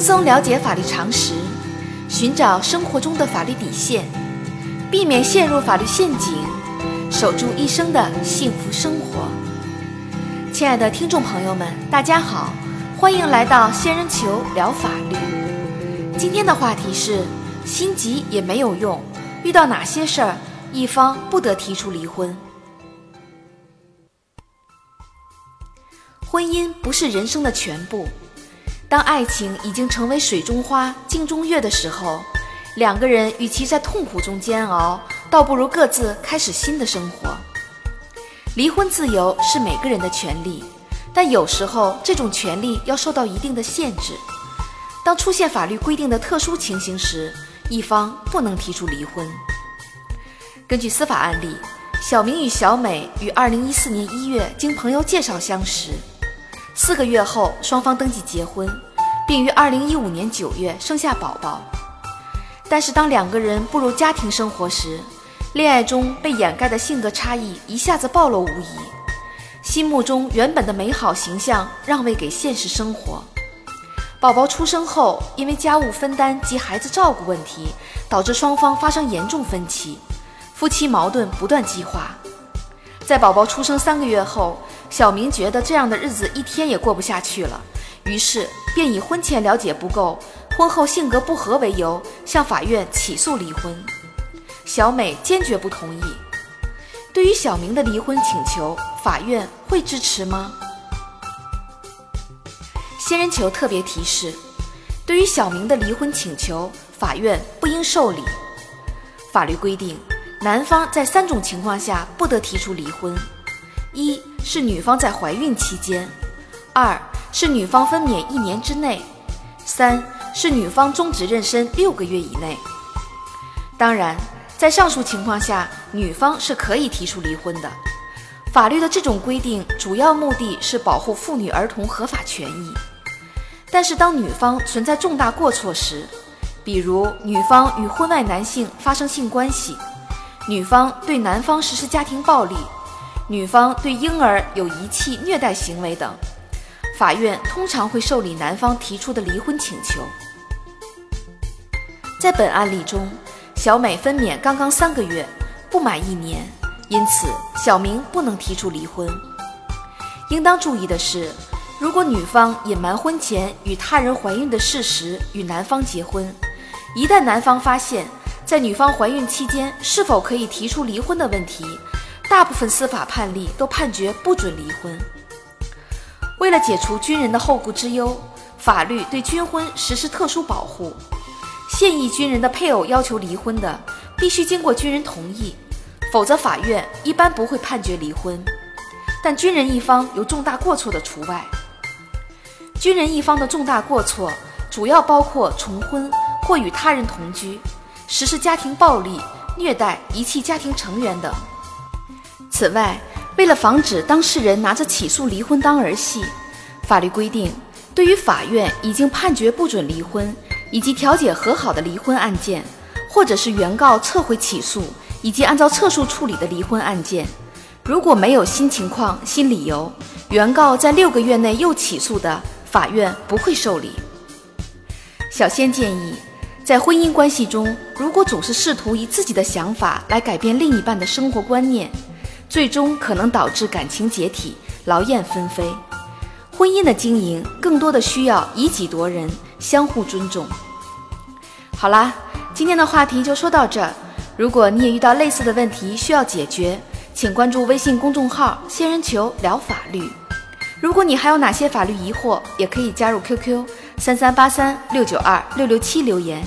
轻松了解法律常识，寻找生活中的法律底线，避免陷入法律陷阱，守住一生的幸福生活。亲爱的听众朋友们，大家好，欢迎来到仙人球聊法律。今天的话题是：心急也没有用，遇到哪些事儿，一方不得提出离婚？婚姻不是人生的全部。当爱情已经成为水中花、镜中月的时候，两个人与其在痛苦中煎熬，倒不如各自开始新的生活。离婚自由是每个人的权利，但有时候这种权利要受到一定的限制。当出现法律规定的特殊情形时，一方不能提出离婚。根据司法案例，小明与小美于2014年1月经朋友介绍相识。四个月后，双方登记结婚，并于二零一五年九月生下宝宝。但是，当两个人步入家庭生活时，恋爱中被掩盖的性格差异一下子暴露无遗，心目中原本的美好形象让位给现实生活。宝宝出生后，因为家务分担及孩子照顾问题，导致双方发生严重分歧，夫妻矛盾不断激化。在宝宝出生三个月后，小明觉得这样的日子一天也过不下去了，于是便以婚前了解不够、婚后性格不合为由，向法院起诉离婚。小美坚决不同意。对于小明的离婚请求，法院会支持吗？仙人球特别提示：对于小明的离婚请求，法院不应受理。法律规定，男方在三种情况下不得提出离婚：一。是女方在怀孕期间，二是女方分娩一年之内，三是女方终止妊娠六个月以内。当然，在上述情况下，女方是可以提出离婚的。法律的这种规定主要目的是保护妇女儿童合法权益。但是，当女方存在重大过错时，比如女方与婚外男性发生性关系，女方对男方实施家庭暴力。女方对婴儿有遗弃、虐待行为等，法院通常会受理男方提出的离婚请求。在本案例中，小美分娩刚刚三个月，不满一年，因此小明不能提出离婚。应当注意的是，如果女方隐瞒婚前与他人怀孕的事实与男方结婚，一旦男方发现，在女方怀孕期间是否可以提出离婚的问题。大部分司法判例都判决不准离婚。为了解除军人的后顾之忧，法律对军婚实施特殊保护。现役军人的配偶要求离婚的，必须经过军人同意，否则法院一般不会判决离婚。但军人一方有重大过错的除外。军人一方的重大过错主要包括重婚或与他人同居、实施家庭暴力、虐待、遗弃家庭成员等。此外，为了防止当事人拿着起诉离婚当儿戏，法律规定，对于法院已经判决不准离婚以及调解和好的离婚案件，或者是原告撤回起诉以及按照撤诉处理的离婚案件，如果没有新情况、新理由，原告在六个月内又起诉的，法院不会受理。小仙建议，在婚姻关系中，如果总是试图以自己的想法来改变另一半的生活观念，最终可能导致感情解体、劳燕分飞。婚姻的经营更多的需要以己度人，相互尊重。好啦，今天的话题就说到这儿。如果你也遇到类似的问题需要解决，请关注微信公众号“仙人球聊法律”。如果你还有哪些法律疑惑，也可以加入 QQ 三三八三六九二六六七留言，